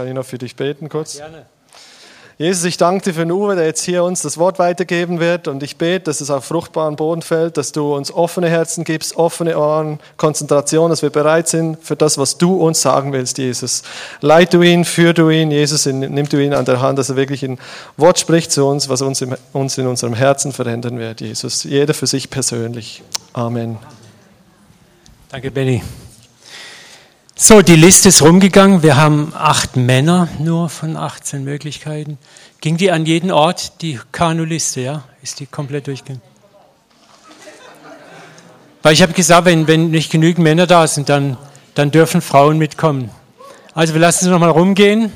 Kann ich noch für dich beten kurz? Gerne. Jesus, ich danke dir für den Uwe, der jetzt hier uns das Wort weitergeben wird. Und ich bete, dass es auf fruchtbaren Boden fällt, dass du uns offene Herzen gibst, offene Ohren, Konzentration, dass wir bereit sind für das, was du uns sagen willst, Jesus. Leit du ihn, führ du ihn, Jesus, nimm du ihn an der Hand, dass er wirklich ein Wort spricht zu uns, was uns, im, uns in unserem Herzen verändern wird, Jesus. Jeder für sich persönlich. Amen. Danke, Benny. So, die Liste ist rumgegangen. Wir haben acht Männer nur von 18 Möglichkeiten. Ging die an jeden Ort, die Kanu-Liste, ja? Ist die komplett durchgegangen? Weil ich habe gesagt, wenn, wenn nicht genügend Männer da sind, dann, dann dürfen Frauen mitkommen. Also wir lassen sie nochmal rumgehen.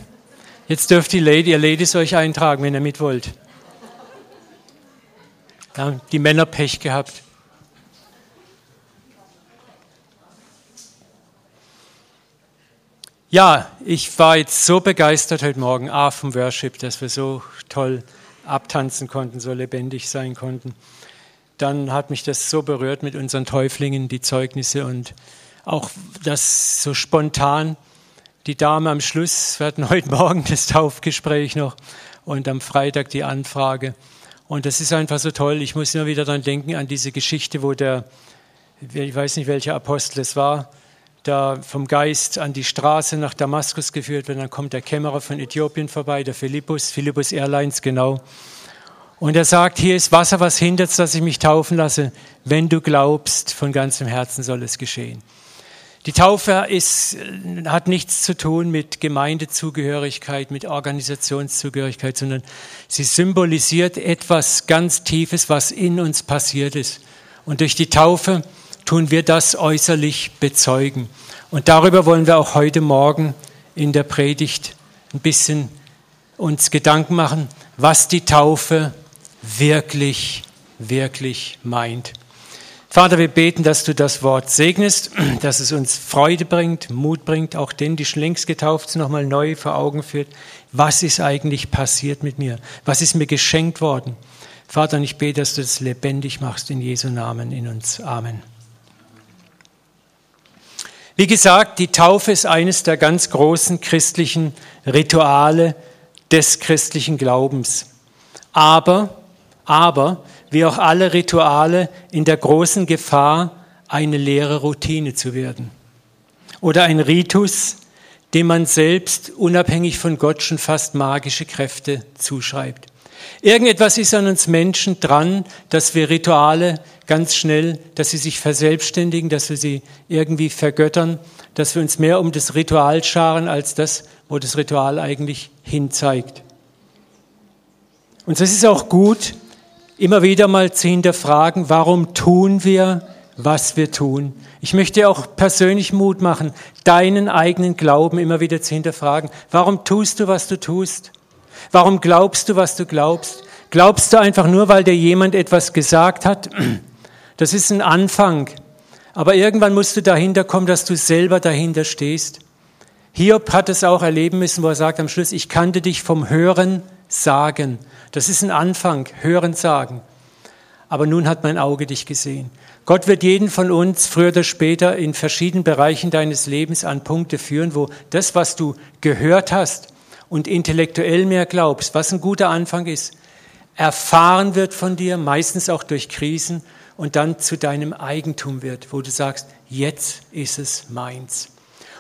Jetzt dürft die Lady, ihr Ladies euch eintragen, wenn ihr mit wollt. Ja, die Männer Pech gehabt. Ja, ich war jetzt so begeistert heute Morgen, A, vom Worship, dass wir so toll abtanzen konnten, so lebendig sein konnten. Dann hat mich das so berührt mit unseren Täuflingen, die Zeugnisse und auch das so spontan. Die Dame am Schluss, wir hatten heute Morgen das Taufgespräch noch und am Freitag die Anfrage. Und das ist einfach so toll. Ich muss immer wieder daran denken, an diese Geschichte, wo der, ich weiß nicht, welcher Apostel es war, da vom Geist an die Straße nach Damaskus geführt wird. Dann kommt der Kämmerer von Äthiopien vorbei, der Philippus, Philippus Airlines, genau. Und er sagt, hier ist Wasser, was hindert, dass ich mich taufen lasse. Wenn du glaubst, von ganzem Herzen soll es geschehen. Die Taufe ist, hat nichts zu tun mit Gemeindezugehörigkeit, mit Organisationszugehörigkeit, sondern sie symbolisiert etwas ganz Tiefes, was in uns passiert ist. Und durch die Taufe tun wir das äußerlich bezeugen. Und darüber wollen wir auch heute Morgen in der Predigt ein bisschen uns Gedanken machen, was die Taufe wirklich, wirklich meint. Vater, wir beten, dass du das Wort segnest, dass es uns Freude bringt, Mut bringt, auch denen, die schon längst getauft sind, nochmal neu vor Augen führt. Was ist eigentlich passiert mit mir? Was ist mir geschenkt worden? Vater, ich bete, dass du das lebendig machst in Jesu Namen in uns. Amen. Wie gesagt, die Taufe ist eines der ganz großen christlichen Rituale des christlichen Glaubens. Aber, aber, wie auch alle Rituale, in der großen Gefahr, eine leere Routine zu werden. Oder ein Ritus, dem man selbst unabhängig von Gott schon fast magische Kräfte zuschreibt. Irgendetwas ist an uns Menschen dran, dass wir Rituale ganz schnell, dass sie sich verselbstständigen, dass wir sie irgendwie vergöttern, dass wir uns mehr um das Ritual scharen als das, wo das Ritual eigentlich hinzeigt. Und es ist auch gut, immer wieder mal zu hinterfragen, warum tun wir, was wir tun. Ich möchte auch persönlich Mut machen, deinen eigenen Glauben immer wieder zu hinterfragen. Warum tust du, was du tust? Warum glaubst du, was du glaubst? Glaubst du einfach nur, weil dir jemand etwas gesagt hat? Das ist ein Anfang. Aber irgendwann musst du dahinter kommen, dass du selber dahinter stehst. Hiob hat es auch erleben müssen, wo er sagt am Schluss, ich kannte dich vom Hören sagen. Das ist ein Anfang, Hören sagen. Aber nun hat mein Auge dich gesehen. Gott wird jeden von uns früher oder später in verschiedenen Bereichen deines Lebens an Punkte führen, wo das, was du gehört hast und intellektuell mehr glaubst, was ein guter Anfang ist, erfahren wird von dir, meistens auch durch Krisen und dann zu deinem Eigentum wird, wo du sagst, jetzt ist es meins.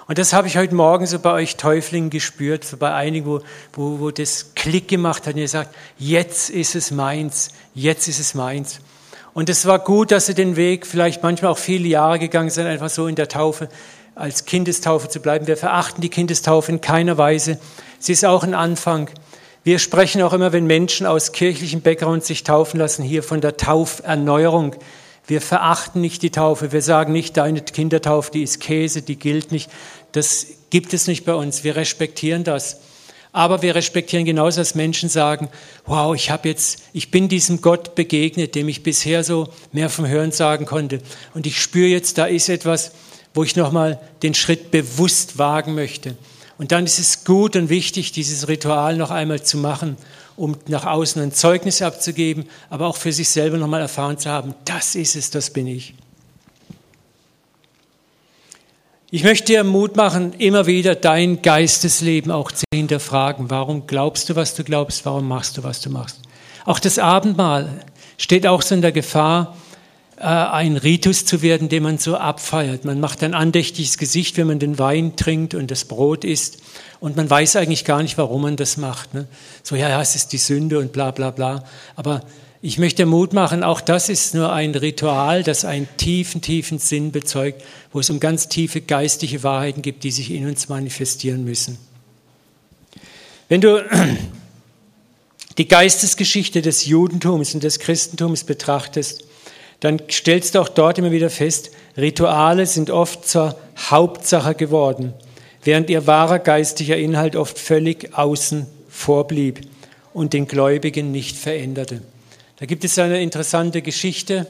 Und das habe ich heute Morgen so bei euch Täuflingen gespürt, so bei einigen, wo, wo, wo das Klick gemacht hat und ihr sagt, jetzt ist es meins, jetzt ist es meins. Und es war gut, dass sie den Weg vielleicht manchmal auch viele Jahre gegangen sind, einfach so in der Taufe, als Kindestaufe zu bleiben. Wir verachten die Kindestaufe in keiner Weise. Sie ist auch ein Anfang. Wir sprechen auch immer, wenn Menschen aus kirchlichem Background sich taufen lassen, hier von der Tauferneuerung. Wir verachten nicht die Taufe. Wir sagen nicht, deine Kindertaufe, die ist Käse, die gilt nicht. Das gibt es nicht bei uns. Wir respektieren das. Aber wir respektieren genauso, dass Menschen sagen, wow, ich habe jetzt, ich bin diesem Gott begegnet, dem ich bisher so mehr vom Hören sagen konnte. Und ich spüre jetzt, da ist etwas, wo ich nochmal den Schritt bewusst wagen möchte. Und dann ist es gut und wichtig, dieses Ritual noch einmal zu machen, um nach außen ein Zeugnis abzugeben, aber auch für sich selber noch einmal erfahren zu haben, das ist es, das bin ich. Ich möchte dir Mut machen, immer wieder dein Geistesleben auch zu hinterfragen. Warum glaubst du, was du glaubst? Warum machst du, was du machst? Auch das Abendmahl steht auch so in der Gefahr, ein Ritus zu werden, den man so abfeiert. Man macht ein andächtiges Gesicht, wenn man den Wein trinkt und das Brot isst. Und man weiß eigentlich gar nicht, warum man das macht. Ne? So, ja, ja, es ist die Sünde und bla bla bla. Aber ich möchte Mut machen, auch das ist nur ein Ritual, das einen tiefen, tiefen Sinn bezeugt, wo es um ganz tiefe geistliche Wahrheiten gibt, die sich in uns manifestieren müssen. Wenn du die Geistesgeschichte des Judentums und des Christentums betrachtest, dann stellst du auch dort immer wieder fest, Rituale sind oft zur Hauptsache geworden, während ihr wahrer geistlicher Inhalt oft völlig außen vorblieb und den Gläubigen nicht veränderte. Da gibt es eine interessante Geschichte.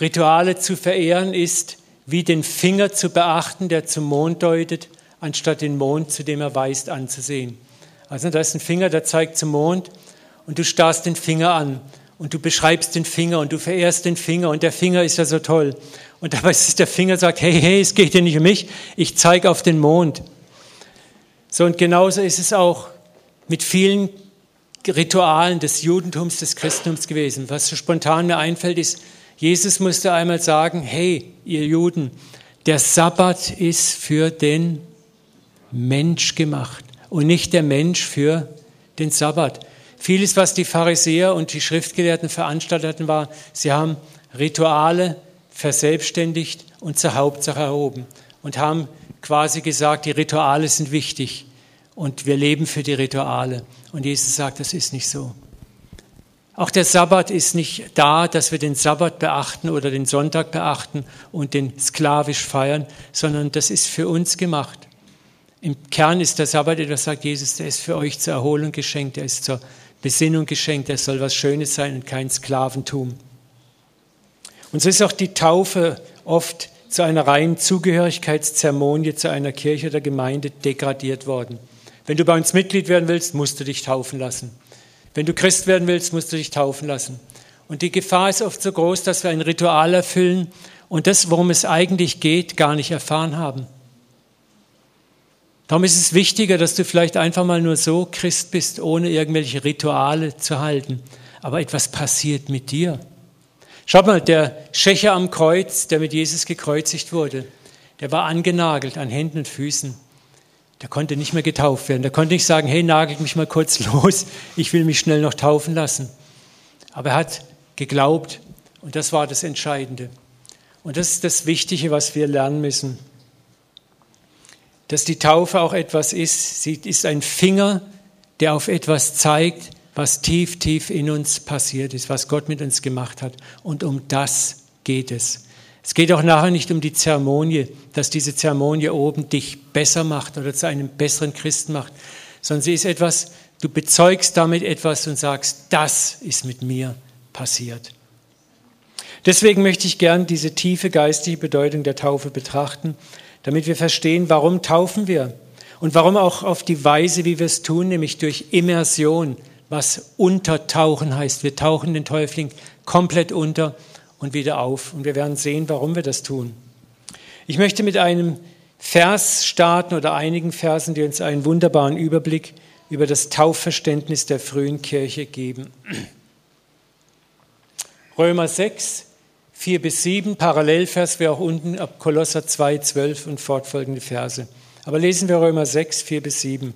Rituale zu verehren ist wie den Finger zu beachten, der zum Mond deutet, anstatt den Mond, zu dem er weist, anzusehen. Also da ist ein Finger, der zeigt zum Mond und du starrst den Finger an und du beschreibst den Finger und du verehrst den Finger und der Finger ist ja so toll. Und dabei ist der Finger sagt, hey, hey, es geht dir nicht um mich, ich zeige auf den Mond. So und genauso ist es auch mit vielen Ritualen des Judentums, des Christentums gewesen. Was so spontan mir einfällt, ist, Jesus musste einmal sagen, hey, ihr Juden, der Sabbat ist für den Mensch gemacht und nicht der Mensch für den Sabbat. Vieles, was die Pharisäer und die Schriftgelehrten veranstaltet hatten, war, sie haben Rituale verselbstständigt und zur Hauptsache erhoben und haben quasi gesagt, die Rituale sind wichtig und wir leben für die Rituale. Und Jesus sagt, das ist nicht so. Auch der Sabbat ist nicht da, dass wir den Sabbat beachten oder den Sonntag beachten und den sklavisch feiern, sondern das ist für uns gemacht. Im Kern ist der Sabbat, das sagt Jesus, der ist für euch zur Erholung geschenkt, der ist zur Besinnung geschenkt, der soll was Schönes sein und kein Sklaventum. Und so ist auch die Taufe oft zu einer reinen Zugehörigkeitszeremonie zu einer Kirche oder Gemeinde degradiert worden. Wenn du bei uns Mitglied werden willst, musst du dich taufen lassen. Wenn du Christ werden willst, musst du dich taufen lassen. Und die Gefahr ist oft so groß, dass wir ein Ritual erfüllen und das, worum es eigentlich geht, gar nicht erfahren haben. Darum ist es wichtiger, dass du vielleicht einfach mal nur so Christ bist, ohne irgendwelche Rituale zu halten. Aber etwas passiert mit dir. Schau mal, der Schächer am Kreuz, der mit Jesus gekreuzigt wurde, der war angenagelt an Händen und Füßen. Der konnte nicht mehr getauft werden. Der konnte nicht sagen, hey, nagelt mich mal kurz los, ich will mich schnell noch taufen lassen. Aber er hat geglaubt und das war das Entscheidende. Und das ist das Wichtige, was wir lernen müssen. Dass die Taufe auch etwas ist, sie ist ein Finger, der auf etwas zeigt, was tief, tief in uns passiert ist, was Gott mit uns gemacht hat. Und um das geht es. Es geht auch nachher nicht um die Zeremonie, dass diese Zeremonie oben dich besser macht oder zu einem besseren Christen macht, sondern sie ist etwas, du bezeugst damit etwas und sagst, das ist mit mir passiert. Deswegen möchte ich gern diese tiefe geistige Bedeutung der Taufe betrachten, damit wir verstehen, warum taufen wir und warum auch auf die Weise, wie wir es tun, nämlich durch Immersion, was untertauchen heißt. Wir tauchen den Täufling komplett unter und wieder auf. Und wir werden sehen, warum wir das tun. Ich möchte mit einem Vers starten oder einigen Versen, die uns einen wunderbaren Überblick über das Taufverständnis der frühen Kirche geben. Römer 6, 4 bis 7, Parallelvers wäre auch unten ab Kolosser 2, 12 und fortfolgende Verse. Aber lesen wir Römer 6, 4 bis 7.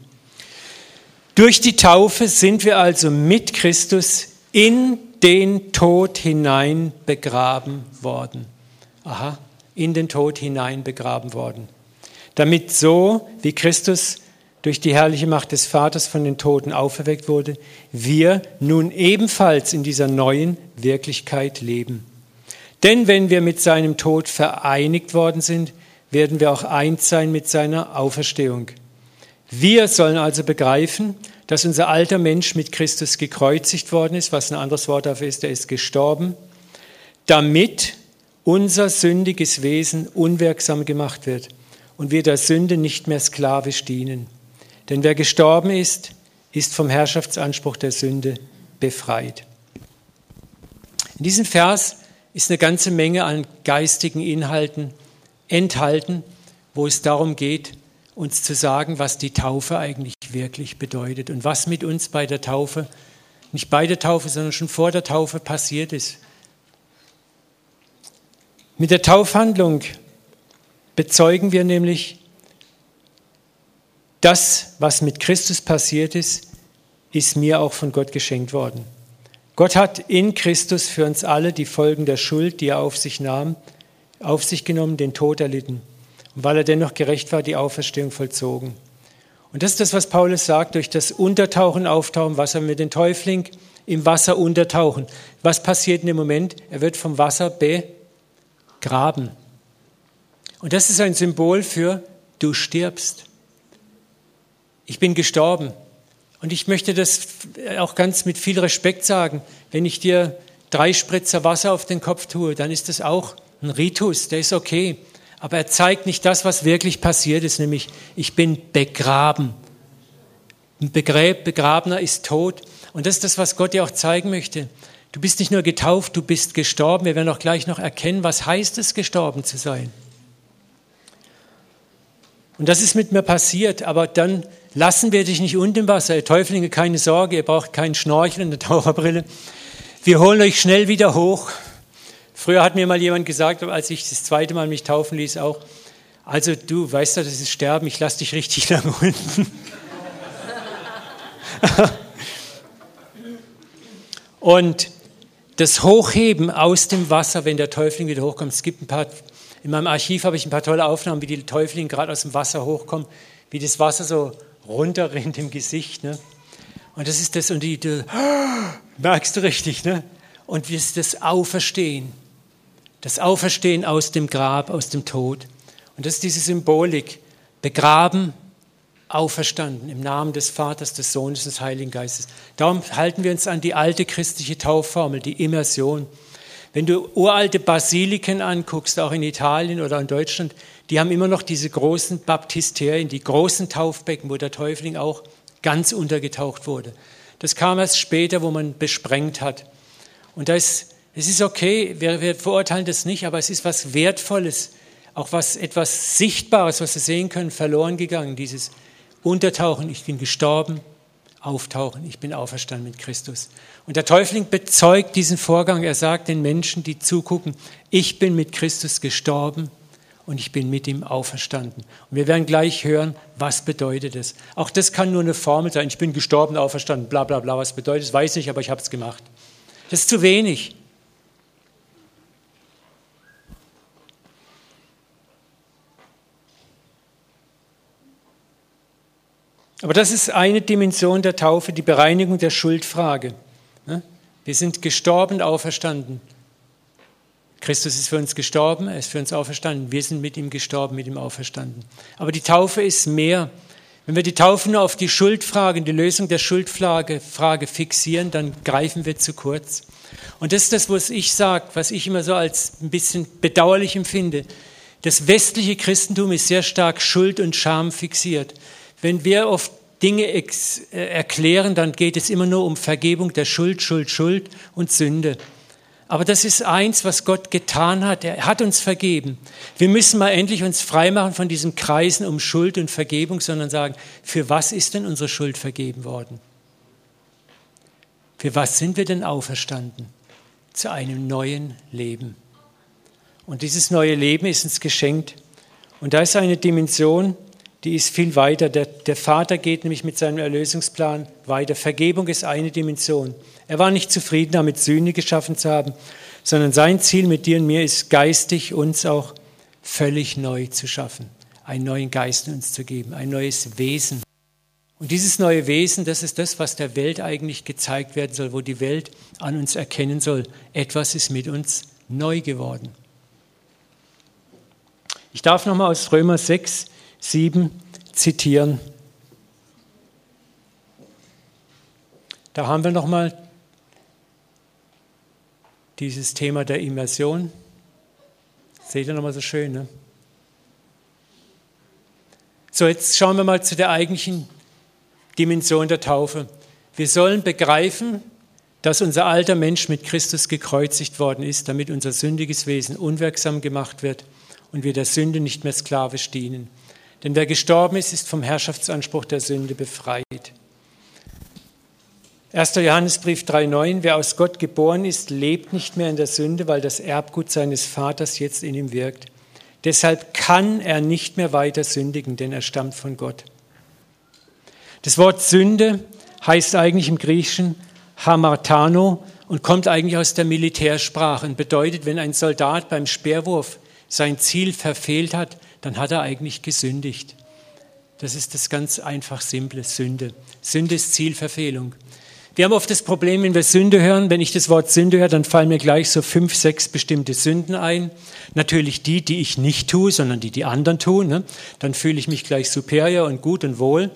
Durch die Taufe sind wir also mit Christus in den Tod hinein begraben worden. Aha, in den Tod hinein begraben worden. Damit so, wie Christus durch die herrliche Macht des Vaters von den Toten auferweckt wurde, wir nun ebenfalls in dieser neuen Wirklichkeit leben. Denn wenn wir mit seinem Tod vereinigt worden sind, werden wir auch eins sein mit seiner Auferstehung. Wir sollen also begreifen, dass unser alter Mensch mit Christus gekreuzigt worden ist, was ein anderes Wort dafür ist, er ist gestorben, damit unser sündiges Wesen unwirksam gemacht wird und wir der Sünde nicht mehr sklavisch dienen. Denn wer gestorben ist, ist vom Herrschaftsanspruch der Sünde befreit. In diesem Vers ist eine ganze Menge an geistigen Inhalten enthalten, wo es darum geht, uns zu sagen, was die Taufe eigentlich wirklich bedeutet und was mit uns bei der Taufe, nicht bei der Taufe, sondern schon vor der Taufe passiert ist. Mit der Taufhandlung bezeugen wir nämlich, das, was mit Christus passiert ist, ist mir auch von Gott geschenkt worden. Gott hat in Christus für uns alle die Folgen der Schuld, die er auf sich nahm, auf sich genommen, den Tod erlitten. Und weil er dennoch gerecht war, die Auferstehung vollzogen. Und das ist das, was Paulus sagt, durch das Untertauchen, Auftauchen, Wasser mit dem Täufling im Wasser untertauchen. Was passiert in dem Moment? Er wird vom Wasser begraben. Und das ist ein Symbol für, du stirbst. Ich bin gestorben. Und ich möchte das auch ganz mit viel Respekt sagen. Wenn ich dir drei Spritzer Wasser auf den Kopf tue, dann ist das auch ein Ritus, der ist okay. Aber er zeigt nicht das, was wirklich passiert ist, nämlich ich bin begraben. Ein Begräb, Begrabener ist tot. Und das ist das, was Gott dir auch zeigen möchte. Du bist nicht nur getauft, du bist gestorben. Wir werden auch gleich noch erkennen, was heißt es, gestorben zu sein. Und das ist mit mir passiert, aber dann lassen wir dich nicht unten im Wasser. Ihr Täuflinge, keine Sorge, ihr braucht keinen Schnorchel und eine Taucherbrille. Wir holen euch schnell wieder hoch. Früher hat mir mal jemand gesagt, als ich das zweite Mal mich taufen ließ, auch, also du weißt ja, das ist Sterben, ich lasse dich richtig lange unten. und das Hochheben aus dem Wasser, wenn der Täufling wieder hochkommt, es gibt ein paar in meinem Archiv habe ich ein paar tolle Aufnahmen, wie die Täuflinge gerade aus dem Wasser hochkommen, wie das Wasser so runterrinnt im Gesicht. Ne? Und das ist das, und die, du, merkst du richtig, ne? Und ist das Auferstehen. Das Auferstehen aus dem Grab, aus dem Tod. Und das ist diese Symbolik. Begraben, auferstanden im Namen des Vaters, des Sohnes, des Heiligen Geistes. Darum halten wir uns an die alte christliche Taufformel, die Immersion. Wenn du uralte Basiliken anguckst, auch in Italien oder in Deutschland, die haben immer noch diese großen Baptisterien, die großen Taufbecken, wo der Täufling auch ganz untergetaucht wurde. Das kam erst später, wo man besprengt hat. Und da ist, es ist okay, wir, wir verurteilen das nicht, aber es ist was Wertvolles, auch was etwas Sichtbares, was wir sehen können, verloren gegangen. Dieses Untertauchen, ich bin gestorben, auftauchen, ich bin auferstanden mit Christus. Und der Täufling bezeugt diesen Vorgang. Er sagt den Menschen, die zugucken, ich bin mit Christus gestorben und ich bin mit ihm auferstanden. Und wir werden gleich hören, was bedeutet es. Auch das kann nur eine Formel sein. Ich bin gestorben, auferstanden, bla bla bla. Was bedeutet es, weiß ich, aber ich habe es gemacht. Das ist zu wenig. Aber das ist eine Dimension der Taufe, die Bereinigung der Schuldfrage. Ne? Wir sind gestorben, auferstanden. Christus ist für uns gestorben, er ist für uns auferstanden. Wir sind mit ihm gestorben, mit ihm auferstanden. Aber die Taufe ist mehr. Wenn wir die Taufe nur auf die Schuldfrage, die Lösung der Schuldfrage Frage fixieren, dann greifen wir zu kurz. Und das ist das, was ich sage, was ich immer so als ein bisschen bedauerlich empfinde. Das westliche Christentum ist sehr stark Schuld und Scham fixiert. Wenn wir oft Dinge äh, erklären, dann geht es immer nur um Vergebung der Schuld, Schuld, Schuld und Sünde. Aber das ist eins, was Gott getan hat. Er hat uns vergeben. Wir müssen mal endlich uns freimachen von diesem Kreisen um Schuld und Vergebung, sondern sagen, für was ist denn unsere Schuld vergeben worden? Für was sind wir denn auferstanden? Zu einem neuen Leben. Und dieses neue Leben ist uns geschenkt. Und da ist eine Dimension, die ist viel weiter. Der, der Vater geht nämlich mit seinem Erlösungsplan weiter. Vergebung ist eine Dimension. Er war nicht zufrieden damit, Sühne geschaffen zu haben, sondern sein Ziel mit dir und mir ist geistig uns auch völlig neu zu schaffen, einen neuen Geist in uns zu geben, ein neues Wesen. Und dieses neue Wesen, das ist das, was der Welt eigentlich gezeigt werden soll, wo die Welt an uns erkennen soll, etwas ist mit uns neu geworden. Ich darf nochmal aus Römer 6 7 zitieren. Da haben wir nochmal dieses Thema der Immersion. Seht ihr nochmal so schön, ne? So, jetzt schauen wir mal zu der eigentlichen Dimension der Taufe. Wir sollen begreifen, dass unser alter Mensch mit Christus gekreuzigt worden ist, damit unser sündiges Wesen unwirksam gemacht wird und wir der Sünde nicht mehr sklavisch dienen. Denn wer gestorben ist, ist vom Herrschaftsanspruch der Sünde befreit. 1. Johannesbrief 3.9, wer aus Gott geboren ist, lebt nicht mehr in der Sünde, weil das Erbgut seines Vaters jetzt in ihm wirkt. Deshalb kann er nicht mehr weiter sündigen, denn er stammt von Gott. Das Wort Sünde heißt eigentlich im Griechischen Hamartano und kommt eigentlich aus der Militärsprache und bedeutet, wenn ein Soldat beim Speerwurf sein Ziel verfehlt hat, dann hat er eigentlich gesündigt. Das ist das ganz einfach simple Sünde. Sünde ist Zielverfehlung. Wir haben oft das Problem, wenn wir Sünde hören, wenn ich das Wort Sünde höre, dann fallen mir gleich so fünf, sechs bestimmte Sünden ein. Natürlich die, die ich nicht tue, sondern die die anderen tun. Ne? Dann fühle ich mich gleich superior und gut und wohl.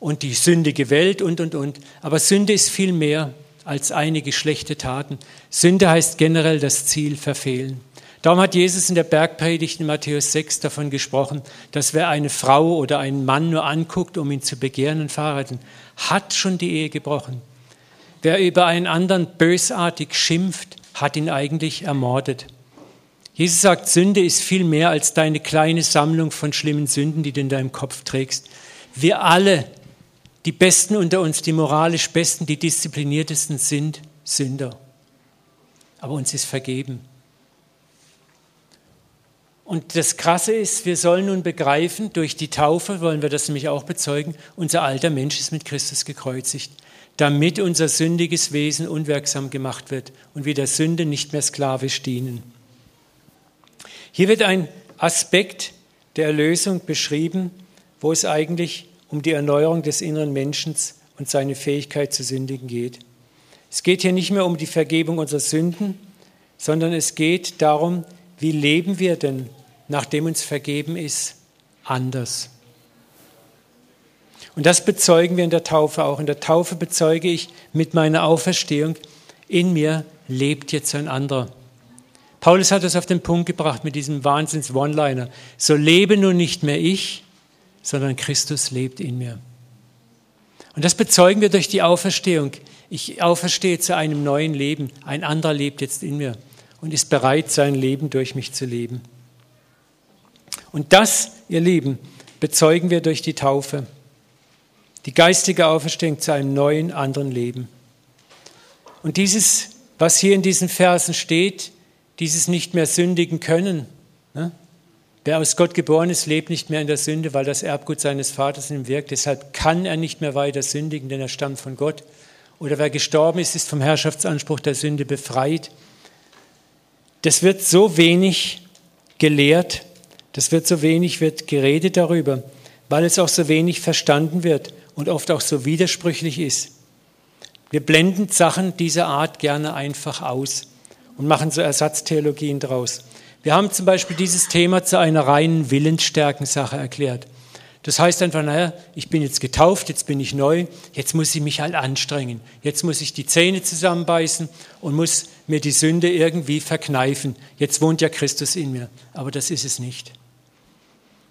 Und die sündige Welt und, und, und. Aber Sünde ist viel mehr als einige schlechte Taten. Sünde heißt generell das Ziel verfehlen. Darum hat Jesus in der Bergpredigt in Matthäus 6 davon gesprochen, dass wer eine Frau oder einen Mann nur anguckt, um ihn zu begehren und verheiraten, hat schon die Ehe gebrochen. Wer über einen anderen bösartig schimpft, hat ihn eigentlich ermordet. Jesus sagt, Sünde ist viel mehr als deine kleine Sammlung von schlimmen Sünden, die du in deinem Kopf trägst. Wir alle, die Besten unter uns, die moralisch Besten, die diszipliniertesten sind Sünder. Aber uns ist vergeben. Und das Krasse ist, wir sollen nun begreifen, durch die Taufe wollen wir das nämlich auch bezeugen, unser alter Mensch ist mit Christus gekreuzigt, damit unser sündiges Wesen unwirksam gemacht wird und wir der Sünde nicht mehr sklavisch dienen. Hier wird ein Aspekt der Erlösung beschrieben, wo es eigentlich um die Erneuerung des inneren Menschen und seine Fähigkeit zu sündigen geht. Es geht hier nicht mehr um die Vergebung unserer Sünden, sondern es geht darum, wie leben wir denn nachdem uns vergeben ist, anders. Und das bezeugen wir in der Taufe auch. In der Taufe bezeuge ich mit meiner Auferstehung, in mir lebt jetzt ein anderer. Paulus hat das auf den Punkt gebracht mit diesem Wahnsinns-One-Liner. So lebe nun nicht mehr ich, sondern Christus lebt in mir. Und das bezeugen wir durch die Auferstehung. Ich auferstehe zu einem neuen Leben. Ein anderer lebt jetzt in mir und ist bereit, sein Leben durch mich zu leben. Und das, ihr Lieben, bezeugen wir durch die Taufe. Die geistige Auferstehung zu einem neuen, anderen Leben. Und dieses, was hier in diesen Versen steht, dieses nicht mehr sündigen können. Ne? Wer aus Gott geboren ist, lebt nicht mehr in der Sünde, weil das Erbgut seines Vaters in ihm wirkt. Deshalb kann er nicht mehr weiter sündigen, denn er stammt von Gott. Oder wer gestorben ist, ist vom Herrschaftsanspruch der Sünde befreit. Das wird so wenig gelehrt das wird so wenig, wird geredet darüber, weil es auch so wenig verstanden wird und oft auch so widersprüchlich ist. Wir blenden Sachen dieser Art gerne einfach aus und machen so Ersatztheologien draus. Wir haben zum Beispiel dieses Thema zu einer reinen Willensstärkensache erklärt. Das heißt einfach, naja, ich bin jetzt getauft, jetzt bin ich neu, jetzt muss ich mich halt anstrengen. Jetzt muss ich die Zähne zusammenbeißen und muss mir die Sünde irgendwie verkneifen. Jetzt wohnt ja Christus in mir. Aber das ist es nicht.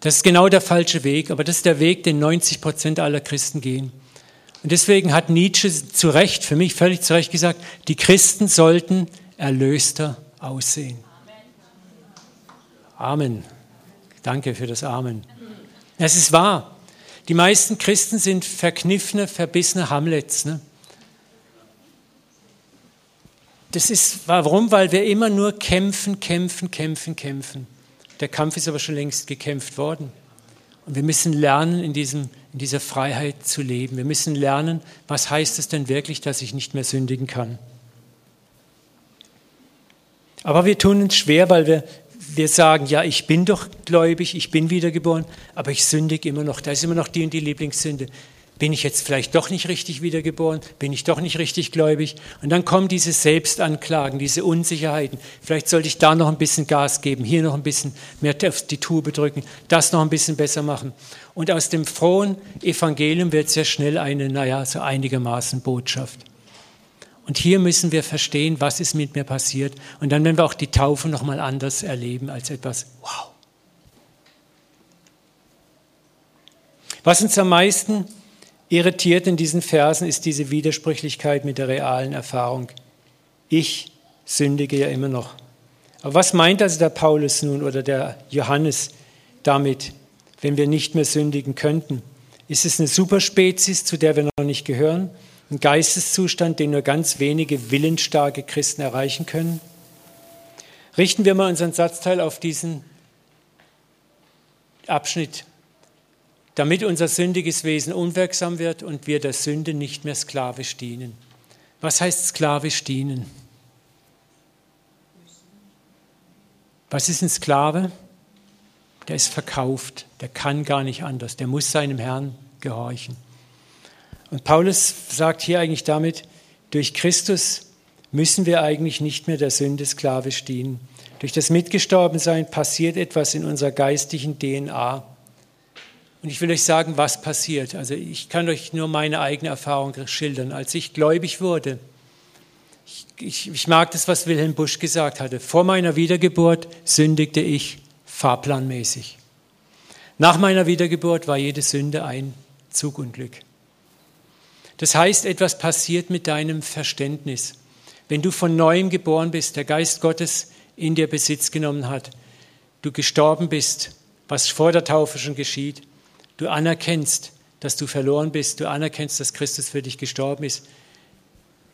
Das ist genau der falsche Weg, aber das ist der Weg, den 90 Prozent aller Christen gehen. Und deswegen hat Nietzsche zu Recht, für mich völlig zu Recht gesagt, die Christen sollten erlöster aussehen. Amen. Danke für das Amen. Es ist wahr. Die meisten Christen sind verkniffene, verbissene Hamlets. Ne? Das ist, warum? Weil wir immer nur kämpfen, kämpfen, kämpfen, kämpfen. Der Kampf ist aber schon längst gekämpft worden. Und wir müssen lernen, in, diesem, in dieser Freiheit zu leben. Wir müssen lernen, was heißt es denn wirklich, dass ich nicht mehr sündigen kann. Aber wir tun uns schwer, weil wir, wir sagen, ja, ich bin doch gläubig, ich bin wiedergeboren, aber ich sündige immer noch. Da ist immer noch die und die Lieblingssünde bin ich jetzt vielleicht doch nicht richtig wiedergeboren, bin ich doch nicht richtig gläubig. Und dann kommen diese Selbstanklagen, diese Unsicherheiten. Vielleicht sollte ich da noch ein bisschen Gas geben, hier noch ein bisschen mehr auf die Tube drücken, das noch ein bisschen besser machen. Und aus dem frohen Evangelium wird sehr schnell eine, naja, so einigermaßen Botschaft. Und hier müssen wir verstehen, was ist mit mir passiert. Und dann werden wir auch die Taufe nochmal anders erleben als etwas, wow. Was uns am meisten Irritiert in diesen Versen ist diese Widersprüchlichkeit mit der realen Erfahrung. Ich sündige ja immer noch. Aber was meint also der Paulus nun oder der Johannes damit, wenn wir nicht mehr sündigen könnten? Ist es eine Superspezies, zu der wir noch nicht gehören? Ein Geisteszustand, den nur ganz wenige willensstarke Christen erreichen können? Richten wir mal unseren Satzteil auf diesen Abschnitt, damit unser sündiges Wesen unwirksam wird und wir der Sünde nicht mehr sklavisch dienen. Was heißt sklavisch dienen? Was ist ein Sklave? Der ist verkauft, der kann gar nicht anders, der muss seinem Herrn gehorchen. Und Paulus sagt hier eigentlich damit, durch Christus müssen wir eigentlich nicht mehr der Sünde sklavisch dienen. Durch das Mitgestorbensein passiert etwas in unserer geistigen DNA. Und ich will euch sagen, was passiert. Also ich kann euch nur meine eigene Erfahrung schildern. Als ich gläubig wurde, ich, ich mag das, was Wilhelm Busch gesagt hatte. Vor meiner Wiedergeburt sündigte ich fahrplanmäßig. Nach meiner Wiedergeburt war jede Sünde ein Zugunglück. Das heißt, etwas passiert mit deinem Verständnis. Wenn du von neuem geboren bist, der Geist Gottes in dir Besitz genommen hat, du gestorben bist, was vor der Taufe schon geschieht, du anerkennst, dass du verloren bist, du anerkennst, dass Christus für dich gestorben ist,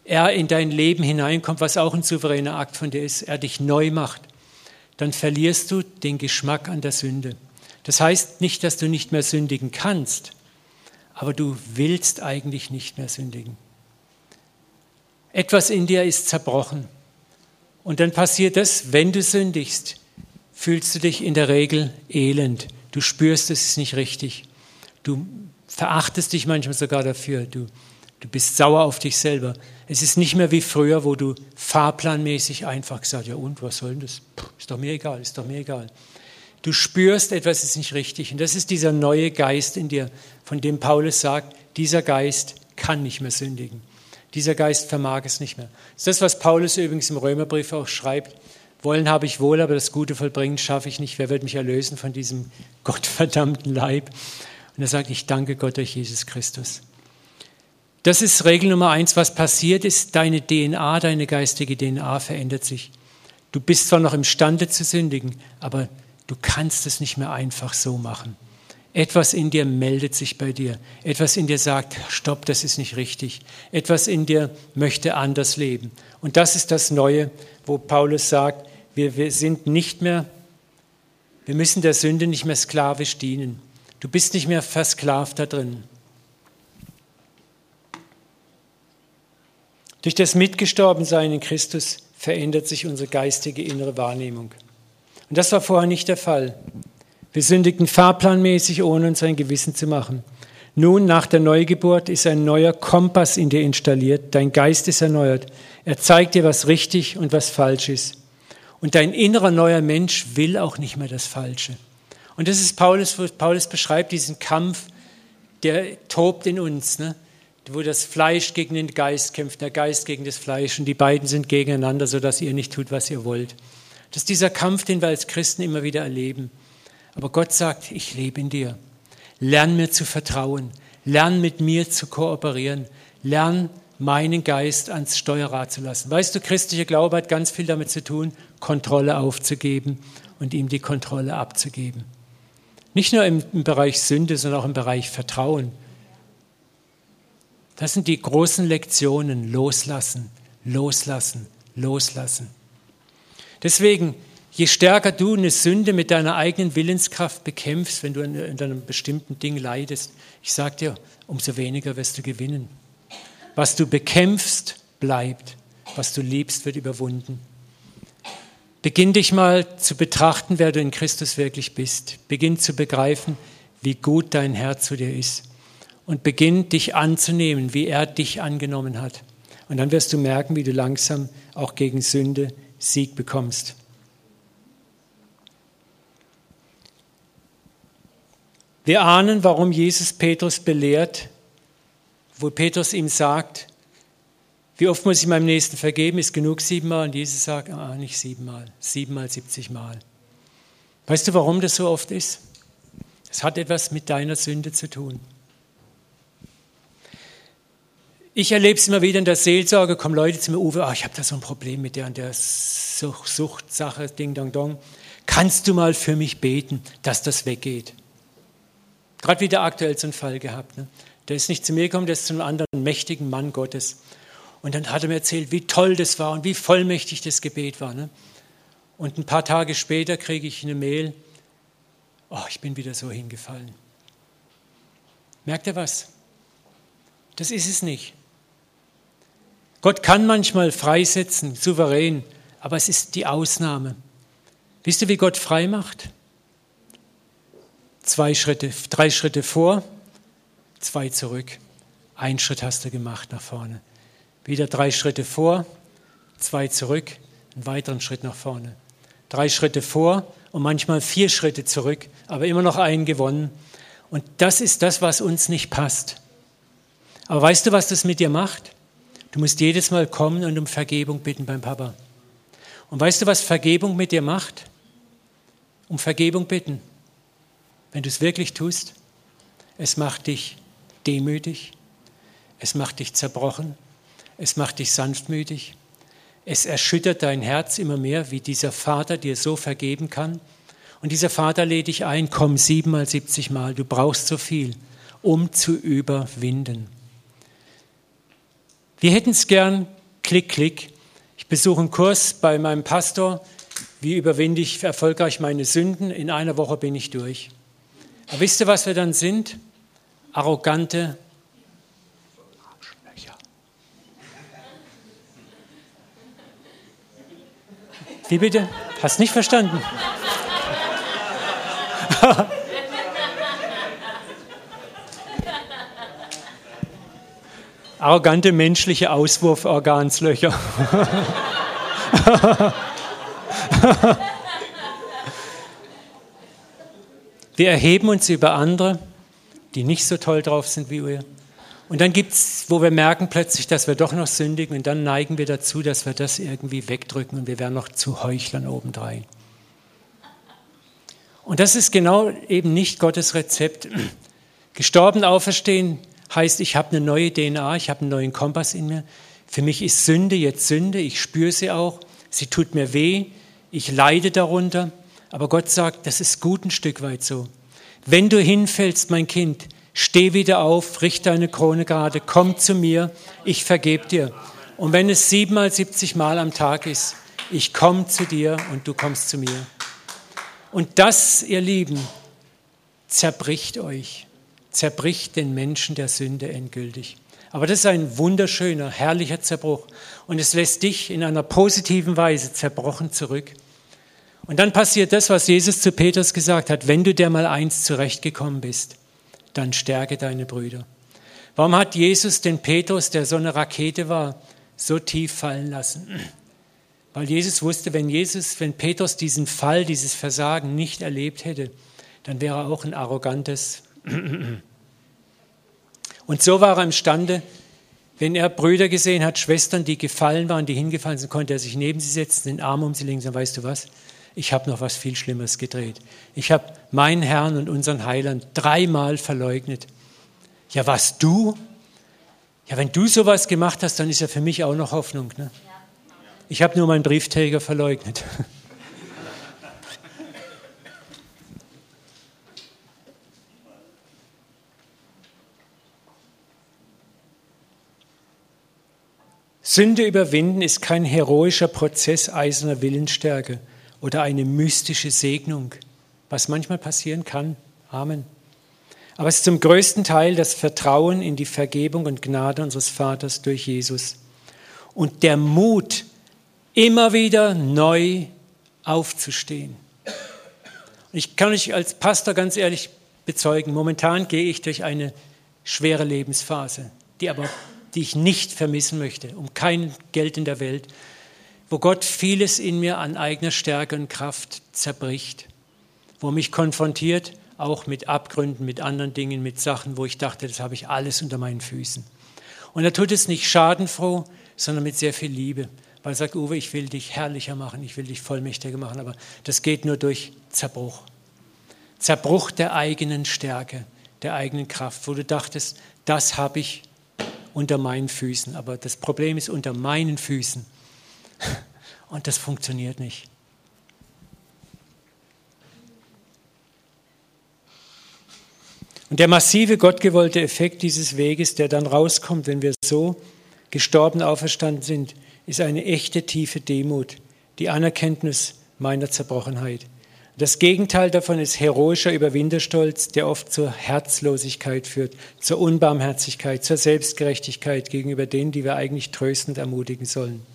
er in dein Leben hineinkommt, was auch ein souveräner Akt von dir ist, er dich neu macht, dann verlierst du den Geschmack an der Sünde. Das heißt nicht, dass du nicht mehr sündigen kannst, aber du willst eigentlich nicht mehr sündigen. Etwas in dir ist zerbrochen. Und dann passiert das, wenn du sündigst, fühlst du dich in der Regel elend. Du spürst, es ist nicht richtig. Du verachtest dich manchmal sogar dafür. Du Du bist sauer auf dich selber. Es ist nicht mehr wie früher, wo du fahrplanmäßig einfach gesagt, ja und, was soll denn das? Ist doch mir egal, ist doch mir egal. Du spürst, etwas ist nicht richtig. Und das ist dieser neue Geist in dir, von dem Paulus sagt, dieser Geist kann nicht mehr sündigen. Dieser Geist vermag es nicht mehr. Das ist das, was Paulus übrigens im Römerbrief auch schreibt. Wollen habe ich wohl, aber das Gute vollbringen schaffe ich nicht. Wer wird mich erlösen von diesem gottverdammten Leib? Und er sagt, ich danke Gott durch Jesus Christus. Das ist Regel Nummer eins. Was passiert ist, deine DNA, deine geistige DNA verändert sich. Du bist zwar noch imstande zu sündigen, aber du kannst es nicht mehr einfach so machen. Etwas in dir meldet sich bei dir. Etwas in dir sagt, stopp, das ist nicht richtig. Etwas in dir möchte anders leben. Und das ist das Neue, wo Paulus sagt, wir, wir sind nicht mehr, wir müssen der Sünde nicht mehr sklavisch dienen. Du bist nicht mehr versklavt da drin. Durch das Mitgestorbensein in Christus verändert sich unsere geistige innere Wahrnehmung. Und das war vorher nicht der Fall. Wir sündigten fahrplanmäßig, ohne uns ein Gewissen zu machen. Nun, nach der Neugeburt, ist ein neuer Kompass in dir installiert. Dein Geist ist erneuert. Er zeigt dir, was richtig und was falsch ist. Und dein innerer neuer Mensch will auch nicht mehr das Falsche. Und das ist Paulus, wo Paulus beschreibt diesen Kampf, der tobt in uns. Ne? wo das Fleisch gegen den Geist kämpft, der Geist gegen das Fleisch und die beiden sind gegeneinander, sodass ihr nicht tut, was ihr wollt. Das ist dieser Kampf, den wir als Christen immer wieder erleben. Aber Gott sagt, ich lebe in dir. Lern mir zu vertrauen. Lern mit mir zu kooperieren. Lern meinen Geist ans Steuerrad zu lassen. Weißt du, christlicher Glaube hat ganz viel damit zu tun, Kontrolle aufzugeben und ihm die Kontrolle abzugeben. Nicht nur im, Bereich Sünde, sondern auch im Bereich Vertrauen. Das sind die großen Lektionen. Loslassen, loslassen, loslassen. Deswegen, je stärker du eine Sünde mit deiner eigenen Willenskraft bekämpfst, wenn du in einem bestimmten Ding leidest, ich sage dir, umso weniger wirst du gewinnen. Was du bekämpfst, bleibt. Was du liebst, wird überwunden. Beginn dich mal zu betrachten, wer du in Christus wirklich bist. Beginn zu begreifen, wie gut dein Herr zu dir ist und beginn dich anzunehmen, wie er dich angenommen hat. Und dann wirst du merken, wie du langsam auch gegen Sünde Sieg bekommst. Wir ahnen, warum Jesus Petrus belehrt, wo Petrus ihm sagt, wie oft muss ich meinem Nächsten vergeben? Ist genug siebenmal? Und Jesus sagt, ah, nicht siebenmal, siebenmal, siebzigmal. Weißt du, warum das so oft ist? Es hat etwas mit deiner Sünde zu tun. Ich erlebe es immer wieder in der Seelsorge, kommen Leute zu mir, Uwe, oh, ich habe da so ein Problem mit der und der Sucht, Suchtsache, Ding, Dong, Dong. Kannst du mal für mich beten, dass das weggeht? Gerade wieder aktuell so einen Fall gehabt. Ne? Der ist nicht zu mir gekommen, der ist zu einem anderen mächtigen Mann Gottes. Und dann hat er mir erzählt, wie toll das war und wie vollmächtig das Gebet war. Ne? Und ein paar Tage später kriege ich eine Mail, oh, ich bin wieder so hingefallen. Merkt ihr was? Das ist es nicht. Gott kann manchmal freisetzen, souverän, aber es ist die Ausnahme. Wisst ihr, wie Gott frei macht? Zwei Schritte, drei Schritte vor, zwei zurück. Ein Schritt hast du gemacht nach vorne. Wieder drei Schritte vor, zwei zurück, einen weiteren Schritt nach vorne. Drei Schritte vor und manchmal vier Schritte zurück, aber immer noch einen gewonnen. Und das ist das, was uns nicht passt. Aber weißt du, was das mit dir macht? Du musst jedes Mal kommen und um Vergebung bitten beim Papa. Und weißt du, was Vergebung mit dir macht? Um Vergebung bitten. Wenn du es wirklich tust, es macht dich demütig, es macht dich zerbrochen, es macht dich sanftmütig, es erschüttert dein Herz immer mehr, wie dieser Vater dir so vergeben kann. Und dieser Vater lädt dich ein, komm siebenmal, siebzig Mal, du brauchst so viel, um zu überwinden. Wir hätten es gern, klick, klick. Ich besuche einen Kurs bei meinem Pastor, wie überwinde ich erfolgreich meine Sünden. In einer Woche bin ich durch. Aber wisst ihr, was wir dann sind? Arrogante Wie bitte? Hast nicht verstanden? Arrogante menschliche Auswurforganslöcher. Wir erheben uns über andere, die nicht so toll drauf sind wie wir. Und dann gibt es, wo wir merken plötzlich, dass wir doch noch sündigen und dann neigen wir dazu, dass wir das irgendwie wegdrücken und wir werden noch zu Heuchlern obendrein. Und das ist genau eben nicht Gottes Rezept. Gestorben auferstehen heißt, ich habe eine neue DNA, ich habe einen neuen Kompass in mir. Für mich ist Sünde jetzt Sünde, ich spüre sie auch, sie tut mir weh, ich leide darunter. Aber Gott sagt, das ist gut ein Stück weit so. Wenn du hinfällst, mein Kind, steh wieder auf, richte deine Krone gerade, komm zu mir, ich vergebe dir. Und wenn es siebenmal, siebzig Mal am Tag ist, ich komme zu dir und du kommst zu mir. Und das, ihr Lieben, zerbricht euch, zerbricht den Menschen der Sünde endgültig. Aber das ist ein wunderschöner, herrlicher Zerbruch. Und es lässt dich in einer positiven Weise zerbrochen zurück. Und dann passiert das, was Jesus zu Petrus gesagt hat, wenn du dir mal eins zurechtgekommen bist, dann stärke deine Brüder. Warum hat Jesus den Petrus, der so eine Rakete war, so tief fallen lassen? Weil Jesus wusste, wenn Jesus, wenn Petrus diesen Fall, dieses Versagen nicht erlebt hätte, dann wäre er auch ein arrogantes. Und so war er imstande, wenn er Brüder gesehen hat, Schwestern, die gefallen waren, die hingefallen sind, konnte er sich neben sie setzen, den Arm um sie legen sagen, weißt du was, ich habe noch was viel Schlimmeres gedreht. Ich habe meinen Herrn und unseren Heiland dreimal verleugnet. Ja, was du? Ja, wenn du sowas gemacht hast, dann ist ja für mich auch noch Hoffnung. Ne? Ich habe nur meinen Briefträger verleugnet. Sünde überwinden ist kein heroischer Prozess eiserner Willensstärke oder eine mystische Segnung, was manchmal passieren kann. Amen. Aber es ist zum größten Teil das Vertrauen in die Vergebung und Gnade unseres Vaters durch Jesus und der Mut, immer wieder neu aufzustehen. Ich kann euch als Pastor ganz ehrlich bezeugen, momentan gehe ich durch eine schwere Lebensphase, die aber die ich nicht vermissen möchte, um kein Geld in der Welt, wo Gott vieles in mir an eigener Stärke und Kraft zerbricht, wo mich konfrontiert, auch mit Abgründen, mit anderen Dingen, mit Sachen, wo ich dachte, das habe ich alles unter meinen Füßen. Und er tut es nicht schadenfroh, sondern mit sehr viel Liebe weil er sagt, Uwe, ich will dich herrlicher machen, ich will dich vollmächtiger machen, aber das geht nur durch Zerbruch. Zerbruch der eigenen Stärke, der eigenen Kraft, wo du dachtest, das habe ich unter meinen Füßen. Aber das Problem ist unter meinen Füßen. Und das funktioniert nicht. Und der massive gottgewollte Effekt dieses Weges, der dann rauskommt, wenn wir so gestorben auferstanden sind, ist eine echte tiefe Demut, die Anerkenntnis meiner Zerbrochenheit. Das Gegenteil davon ist heroischer Überwinterstolz, der oft zur Herzlosigkeit führt, zur Unbarmherzigkeit, zur Selbstgerechtigkeit gegenüber denen, die wir eigentlich tröstend ermutigen sollen.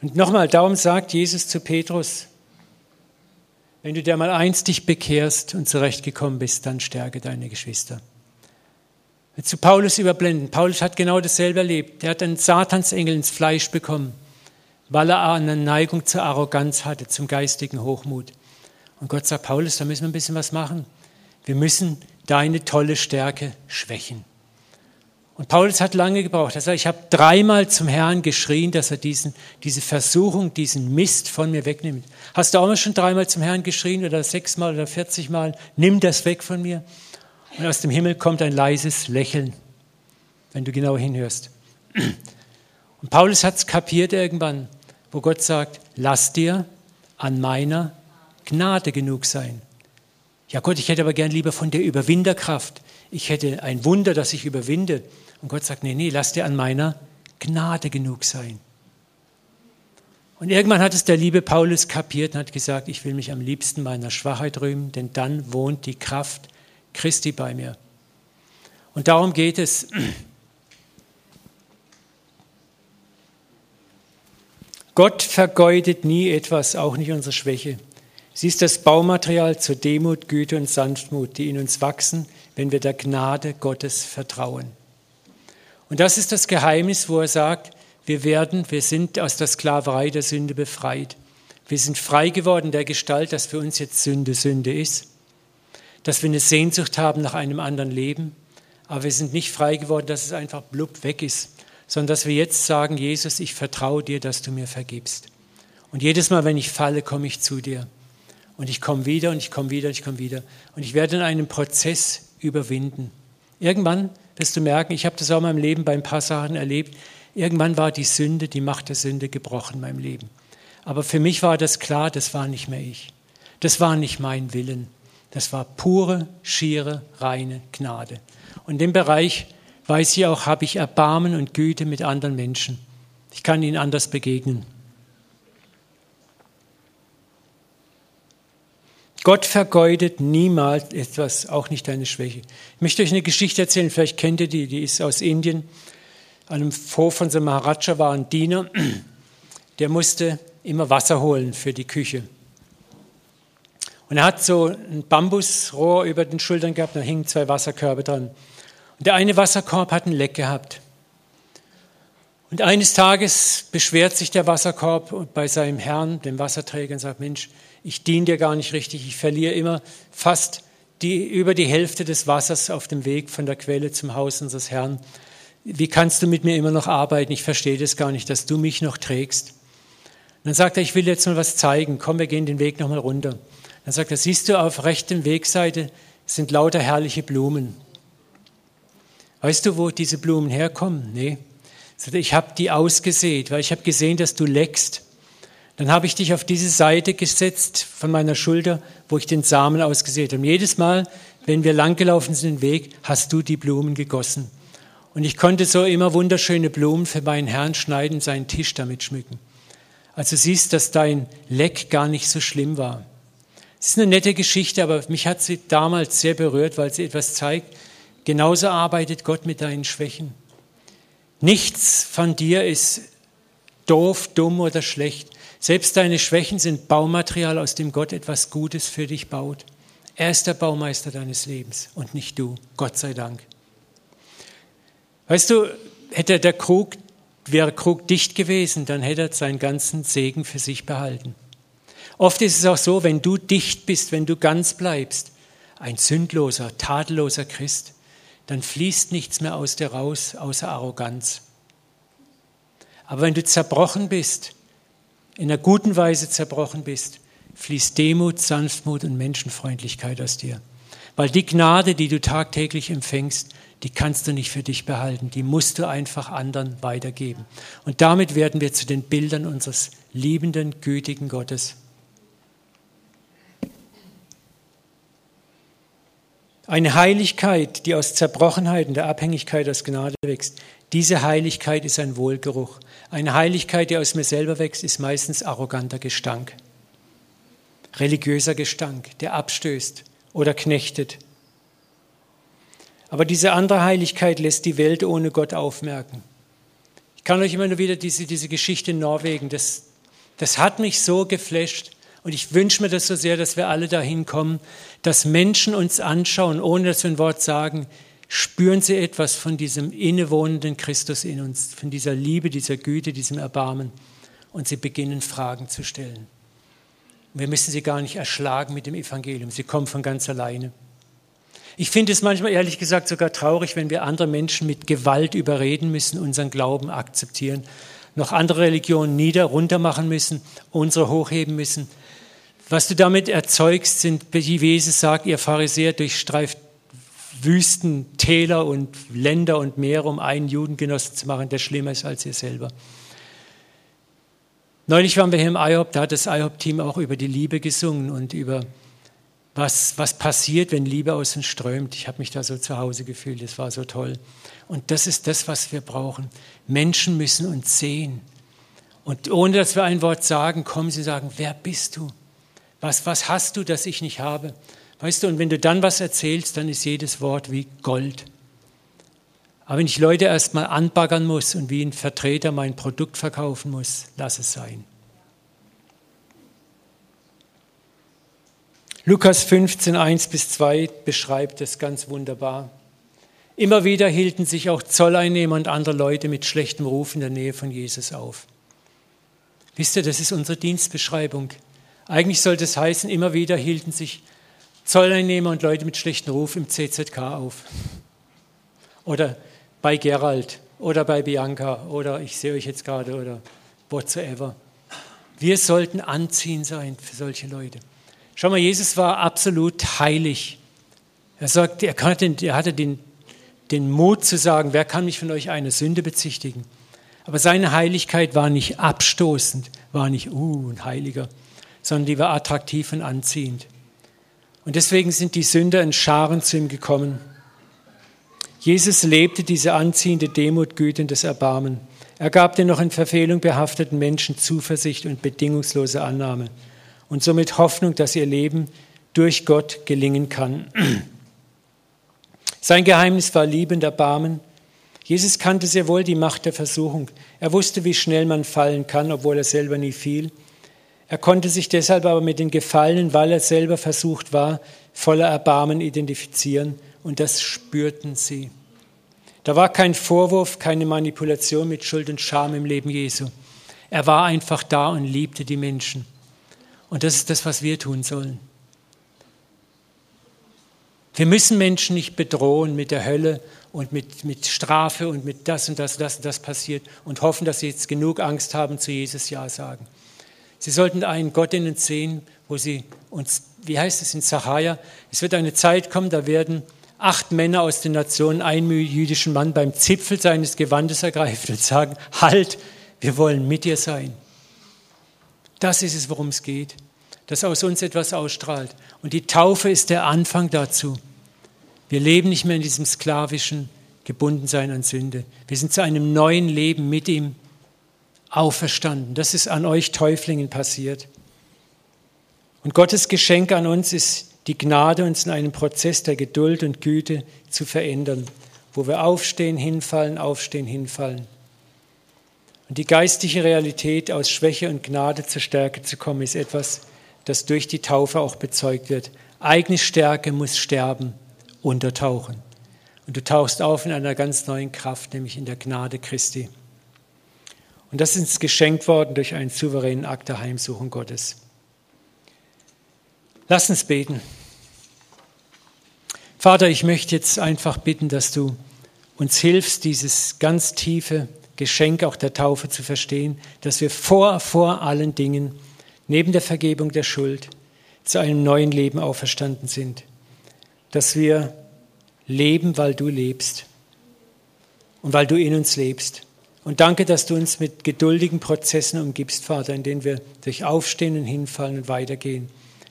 Und nochmal, darum sagt Jesus zu Petrus, wenn du dir mal einst dich bekehrst und zurechtgekommen bist, dann stärke deine Geschwister. Zu Paulus überblenden. Paulus hat genau dasselbe erlebt. Er hat einen Satansengel ins Fleisch bekommen weil er eine Neigung zur Arroganz hatte, zum geistigen Hochmut. Und Gott sagt, Paulus, da müssen wir ein bisschen was machen. Wir müssen deine tolle Stärke schwächen. Und Paulus hat lange gebraucht. Er sagt, ich habe dreimal zum Herrn geschrien, dass er diesen, diese Versuchung, diesen Mist von mir wegnimmt. Hast du auch mal schon dreimal zum Herrn geschrien oder sechsmal oder vierzigmal? Nimm das weg von mir. Und aus dem Himmel kommt ein leises Lächeln, wenn du genau hinhörst. Und Paulus hat es kapiert irgendwann wo Gott sagt, lass dir an meiner Gnade genug sein. Ja Gott, ich hätte aber gern lieber von der Überwinderkraft. Ich hätte ein Wunder, das ich überwinde. Und Gott sagt, nee, nee, lass dir an meiner Gnade genug sein. Und irgendwann hat es der liebe Paulus kapiert und hat gesagt, ich will mich am liebsten meiner Schwachheit rühmen, denn dann wohnt die Kraft Christi bei mir. Und darum geht es. Gott vergeudet nie etwas, auch nicht unsere Schwäche. Sie ist das Baumaterial zur Demut, Güte und Sanftmut, die in uns wachsen, wenn wir der Gnade Gottes vertrauen. Und das ist das Geheimnis, wo er sagt, wir werden, wir sind aus der Sklaverei der Sünde befreit. Wir sind frei geworden der Gestalt, dass für uns jetzt Sünde Sünde ist, dass wir eine Sehnsucht haben nach einem anderen Leben, aber wir sind nicht frei geworden, dass es einfach blub weg ist sondern dass wir jetzt sagen, Jesus, ich vertraue dir, dass du mir vergibst. Und jedes Mal, wenn ich falle, komme ich zu dir. Und ich komme wieder und ich komme wieder und ich komme wieder. Und ich werde in einem Prozess überwinden. Irgendwann wirst du merken, ich habe das auch in meinem Leben bei ein paar Sachen erlebt, irgendwann war die Sünde, die Macht der Sünde gebrochen in meinem Leben. Aber für mich war das klar, das war nicht mehr ich. Das war nicht mein Willen. Das war pure, schiere, reine Gnade. Und in dem Bereich weiß ich auch, habe ich Erbarmen und Güte mit anderen Menschen. Ich kann ihnen anders begegnen. Gott vergeudet niemals etwas, auch nicht deine Schwäche. Ich möchte euch eine Geschichte erzählen, vielleicht kennt ihr die, die ist aus Indien. An einem Hof von so Maharaja war ein Diener, der musste immer Wasser holen für die Küche. Und er hat so ein Bambusrohr über den Schultern gehabt, da hingen zwei Wasserkörbe dran. Und der eine Wasserkorb hat ein Leck gehabt. Und eines Tages beschwert sich der Wasserkorb bei seinem Herrn, dem Wasserträger, und sagt, Mensch, ich diene dir gar nicht richtig, ich verliere immer fast die, über die Hälfte des Wassers auf dem Weg von der Quelle zum Haus unseres Herrn. Wie kannst du mit mir immer noch arbeiten? Ich verstehe das gar nicht, dass du mich noch trägst. Und dann sagt er, ich will jetzt mal was zeigen. Komm, wir gehen den Weg nochmal runter. Dann sagt er, siehst du, auf rechtem Wegseite sind lauter herrliche Blumen. Weißt du, wo diese Blumen herkommen? Nee. Ich habe die ausgesät, weil ich habe gesehen, dass du leckst. Dann habe ich dich auf diese Seite gesetzt von meiner Schulter, wo ich den Samen ausgesät habe. Und jedes Mal, wenn wir langgelaufen sind den Weg, hast du die Blumen gegossen. Und ich konnte so immer wunderschöne Blumen für meinen Herrn schneiden, seinen Tisch damit schmücken. Also siehst, dass dein Leck gar nicht so schlimm war. Es ist eine nette Geschichte, aber mich hat sie damals sehr berührt, weil sie etwas zeigt, Genauso arbeitet Gott mit deinen Schwächen. Nichts von dir ist doof, dumm oder schlecht. Selbst deine Schwächen sind Baumaterial, aus dem Gott etwas Gutes für dich baut. Er ist der Baumeister deines Lebens und nicht du. Gott sei Dank. Weißt du, hätte der Krug, wäre Krug dicht gewesen, dann hätte er seinen ganzen Segen für sich behalten. Oft ist es auch so, wenn du dicht bist, wenn du ganz bleibst, ein sündloser, tadelloser Christ, dann fließt nichts mehr aus dir raus, außer Arroganz. Aber wenn du zerbrochen bist, in einer guten Weise zerbrochen bist, fließt Demut, Sanftmut und Menschenfreundlichkeit aus dir. Weil die Gnade, die du tagtäglich empfängst, die kannst du nicht für dich behalten, die musst du einfach anderen weitergeben. Und damit werden wir zu den Bildern unseres liebenden, gütigen Gottes. Eine Heiligkeit, die aus Zerbrochenheit und der Abhängigkeit aus Gnade wächst, diese Heiligkeit ist ein Wohlgeruch. Eine Heiligkeit, die aus mir selber wächst, ist meistens arroganter Gestank, religiöser Gestank, der abstößt oder knechtet. Aber diese andere Heiligkeit lässt die Welt ohne Gott aufmerken. Ich kann euch immer nur wieder diese, diese Geschichte in Norwegen, das, das hat mich so geflasht. Und ich wünsche mir das so sehr, dass wir alle dahin kommen, dass Menschen uns anschauen, ohne dass wir ein Wort sagen, spüren sie etwas von diesem innewohnenden Christus in uns, von dieser Liebe, dieser Güte, diesem Erbarmen. Und sie beginnen Fragen zu stellen. wir müssen sie gar nicht erschlagen mit dem Evangelium, sie kommen von ganz alleine. Ich finde es manchmal ehrlich gesagt sogar traurig, wenn wir andere Menschen mit Gewalt überreden müssen, unseren Glauben akzeptieren, noch andere Religionen nieder, runter machen müssen, unsere hochheben müssen. Was du damit erzeugst, sind, wie Jesus sagt, ihr Pharisäer durchstreift Wüsten, Täler und Länder und Meere, um einen Judengenossen zu machen, der schlimmer ist als ihr selber. Neulich waren wir hier im IHOP, da hat das IHOP-Team auch über die Liebe gesungen und über was, was passiert, wenn Liebe aus uns strömt. Ich habe mich da so zu Hause gefühlt, das war so toll. Und das ist das, was wir brauchen. Menschen müssen uns sehen. Und ohne dass wir ein Wort sagen, kommen sie und sagen, wer bist du? Was, was hast du, das ich nicht habe? Weißt du, und wenn du dann was erzählst, dann ist jedes Wort wie Gold. Aber wenn ich Leute erstmal anbaggern muss und wie ein Vertreter mein Produkt verkaufen muss, lass es sein. Lukas 15, 1 bis 2 beschreibt es ganz wunderbar. Immer wieder hielten sich auch Zolleinnehmer und andere Leute mit schlechtem Ruf in der Nähe von Jesus auf. Wisst ihr, das ist unsere Dienstbeschreibung. Eigentlich sollte es heißen, immer wieder hielten sich Zolleinnehmer und Leute mit schlechtem Ruf im CZK auf. Oder bei Gerald oder bei Bianca oder ich sehe euch jetzt gerade oder whatsoever. Wir sollten anziehen sein für solche Leute. Schau mal, Jesus war absolut heilig. Er sagt, er, hatte, er hatte den, den Mut zu sagen, wer kann mich von euch eine Sünde bezichtigen? Aber seine Heiligkeit war nicht abstoßend, war nicht, uh, ein Heiliger, sondern die war attraktiv und anziehend. Und deswegen sind die Sünder in Scharen zu ihm gekommen. Jesus lebte diese anziehende Demut, Güte und das Erbarmen. Er gab den noch in Verfehlung behafteten Menschen Zuversicht und bedingungslose Annahme und somit Hoffnung, dass ihr Leben durch Gott gelingen kann. Sein Geheimnis war liebend Erbarmen. Jesus kannte sehr wohl die Macht der Versuchung. Er wusste, wie schnell man fallen kann, obwohl er selber nie fiel. Er konnte sich deshalb aber mit den Gefallenen, weil er selber versucht war, voller Erbarmen identifizieren und das spürten sie. Da war kein Vorwurf, keine Manipulation mit Schuld und Scham im Leben Jesu. Er war einfach da und liebte die Menschen. Und das ist das, was wir tun sollen. Wir müssen Menschen nicht bedrohen mit der Hölle und mit, mit Strafe und mit das und das und das und das passiert und hoffen, dass sie jetzt genug Angst haben, zu Jesus Ja sagen. Sie sollten einen Gott in uns sehen, wo sie uns, wie heißt es in Zacharia, es wird eine Zeit kommen, da werden acht Männer aus den Nationen einen jüdischen Mann beim Zipfel seines Gewandes ergreifen und sagen, halt, wir wollen mit dir sein. Das ist es, worum es geht, dass aus uns etwas ausstrahlt. Und die Taufe ist der Anfang dazu. Wir leben nicht mehr in diesem sklavischen Gebundensein an Sünde. Wir sind zu einem neuen Leben mit ihm auferstanden. Das ist an euch Täuflingen passiert. Und Gottes Geschenk an uns ist die Gnade, uns in einem Prozess der Geduld und Güte zu verändern, wo wir aufstehen, hinfallen, aufstehen, hinfallen. Und die geistliche Realität, aus Schwäche und Gnade zur Stärke zu kommen, ist etwas, das durch die Taufe auch bezeugt wird. Eigene Stärke muss sterben, untertauchen. Und du tauchst auf in einer ganz neuen Kraft, nämlich in der Gnade Christi. Und das ist uns geschenkt worden durch einen souveränen Akt der Heimsuchung Gottes. Lass uns beten. Vater, ich möchte jetzt einfach bitten, dass du uns hilfst, dieses ganz tiefe Geschenk auch der Taufe zu verstehen, dass wir vor, vor allen Dingen neben der Vergebung der Schuld zu einem neuen Leben auferstanden sind, dass wir leben, weil du lebst und weil du in uns lebst. Und danke, dass du uns mit geduldigen Prozessen umgibst, Vater, in denen wir durch Aufstehen und Hinfallen und Weitergehen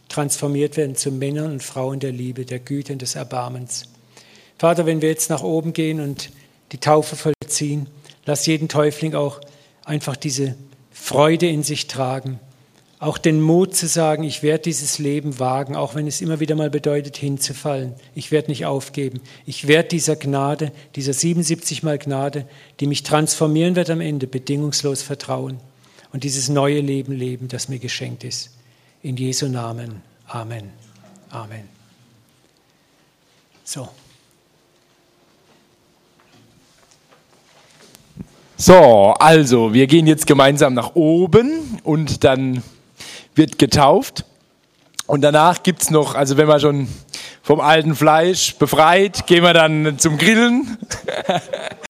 transformiert werden zu Männern und Frauen der Liebe, der Güte und des Erbarmens. Vater, wenn wir jetzt nach oben gehen und die Taufe vollziehen, lass jeden Täufling auch einfach diese Freude in sich tragen, auch den Mut zu sagen, ich werde dieses Leben wagen, auch wenn es immer wieder mal bedeutet, hinzufallen. Ich werde nicht aufgeben. Ich werde dieser Gnade, dieser 77 Mal Gnade, die mich transformieren wird am Ende, bedingungslos vertrauen und dieses neue Leben leben, das mir geschenkt ist. In Jesu Namen. Amen. Amen. So. So, also, wir gehen jetzt gemeinsam nach oben und dann wird getauft. Und danach gibt es noch, also wenn wir schon vom alten Fleisch befreit, gehen wir dann zum Grillen.